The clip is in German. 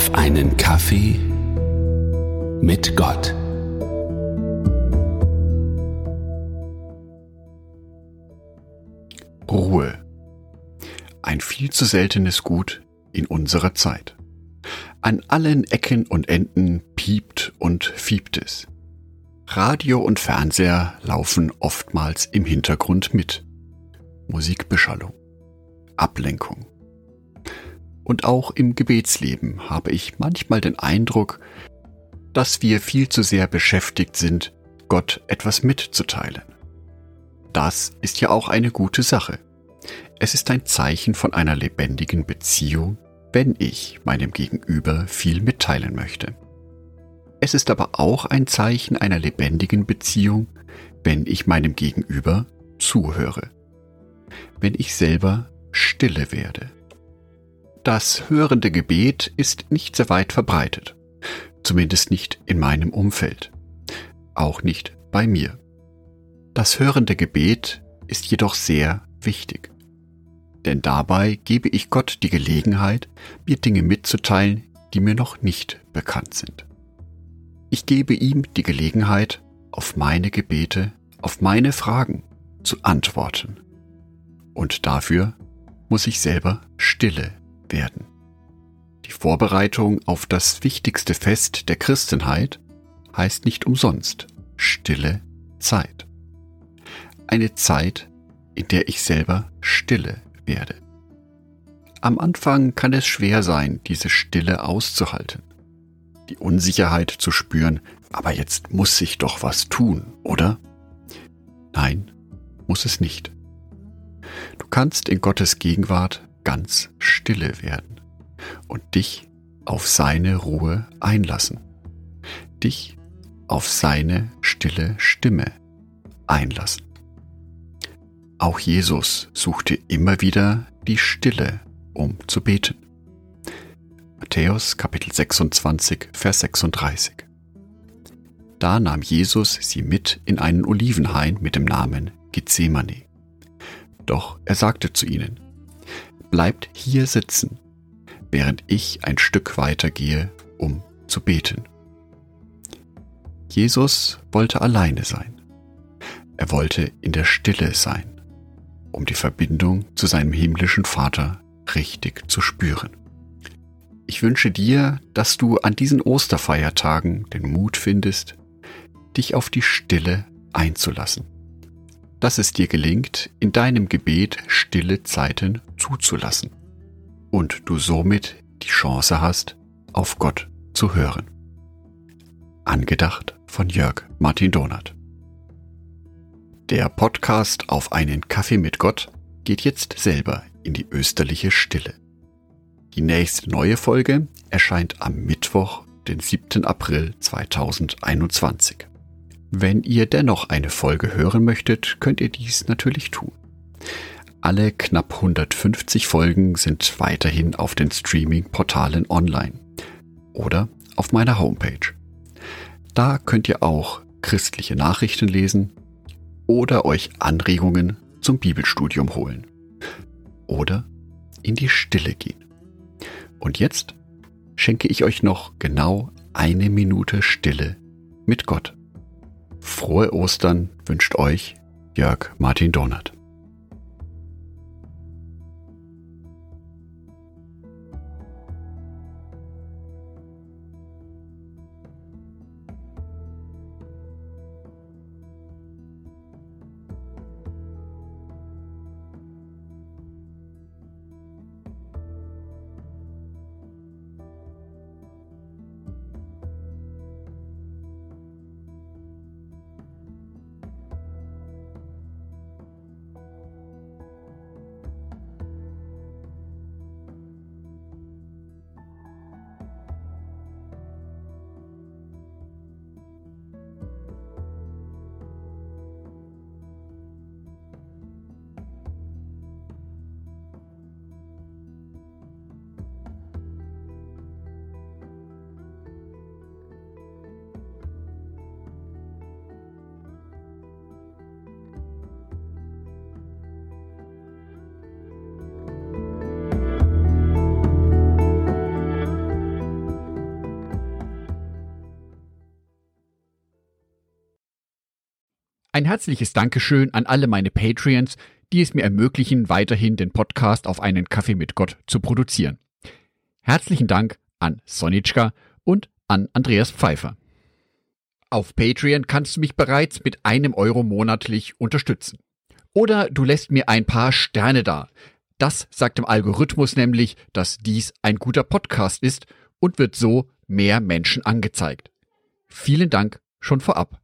auf einen Kaffee mit Gott. Ruhe. Ein viel zu seltenes Gut in unserer Zeit. An allen Ecken und Enden piept und fiebt es. Radio und Fernseher laufen oftmals im Hintergrund mit. Musikbeschallung, Ablenkung. Und auch im Gebetsleben habe ich manchmal den Eindruck, dass wir viel zu sehr beschäftigt sind, Gott etwas mitzuteilen. Das ist ja auch eine gute Sache. Es ist ein Zeichen von einer lebendigen Beziehung, wenn ich meinem Gegenüber viel mitteilen möchte. Es ist aber auch ein Zeichen einer lebendigen Beziehung, wenn ich meinem Gegenüber zuhöre. Wenn ich selber stille werde. Das hörende Gebet ist nicht sehr weit verbreitet, zumindest nicht in meinem Umfeld, auch nicht bei mir. Das hörende Gebet ist jedoch sehr wichtig, denn dabei gebe ich Gott die Gelegenheit, mir Dinge mitzuteilen, die mir noch nicht bekannt sind. Ich gebe ihm die Gelegenheit, auf meine Gebete, auf meine Fragen zu antworten. Und dafür muss ich selber stille werden. Die Vorbereitung auf das wichtigste Fest der Christenheit heißt nicht umsonst stille Zeit. Eine Zeit, in der ich selber stille werde. Am Anfang kann es schwer sein, diese Stille auszuhalten. Die Unsicherheit zu spüren, aber jetzt muss ich doch was tun, oder? Nein, muss es nicht. Du kannst in Gottes Gegenwart ganz stille werden und dich auf seine Ruhe einlassen, dich auf seine stille Stimme einlassen. Auch Jesus suchte immer wieder die Stille, um zu beten. Matthäus Kapitel 26, Vers 36. Da nahm Jesus sie mit in einen Olivenhain mit dem Namen Gethsemane. Doch er sagte zu ihnen, bleibt hier sitzen, während ich ein Stück weiter gehe, um zu beten. Jesus wollte alleine sein. Er wollte in der Stille sein, um die Verbindung zu seinem himmlischen Vater richtig zu spüren. Ich wünsche dir, dass du an diesen Osterfeiertagen den Mut findest, dich auf die Stille einzulassen dass es dir gelingt, in deinem Gebet stille Zeiten zuzulassen und du somit die Chance hast, auf Gott zu hören. Angedacht von Jörg Martin Donat. Der Podcast auf einen Kaffee mit Gott geht jetzt selber in die österliche Stille. Die nächste neue Folge erscheint am Mittwoch, den 7. April 2021. Wenn ihr dennoch eine Folge hören möchtet, könnt ihr dies natürlich tun. Alle knapp 150 Folgen sind weiterhin auf den Streaming-Portalen online oder auf meiner Homepage. Da könnt ihr auch christliche Nachrichten lesen oder euch Anregungen zum Bibelstudium holen oder in die Stille gehen. Und jetzt schenke ich euch noch genau eine Minute Stille mit Gott. Frohe Ostern wünscht euch Jörg Martin Donat. Ein herzliches Dankeschön an alle meine Patreons, die es mir ermöglichen, weiterhin den Podcast auf einen Kaffee mit Gott zu produzieren. Herzlichen Dank an Sonitschka und an Andreas Pfeiffer. Auf Patreon kannst du mich bereits mit einem Euro monatlich unterstützen. Oder du lässt mir ein paar Sterne da, das sagt dem Algorithmus nämlich, dass dies ein guter Podcast ist und wird so mehr Menschen angezeigt. Vielen Dank schon vorab.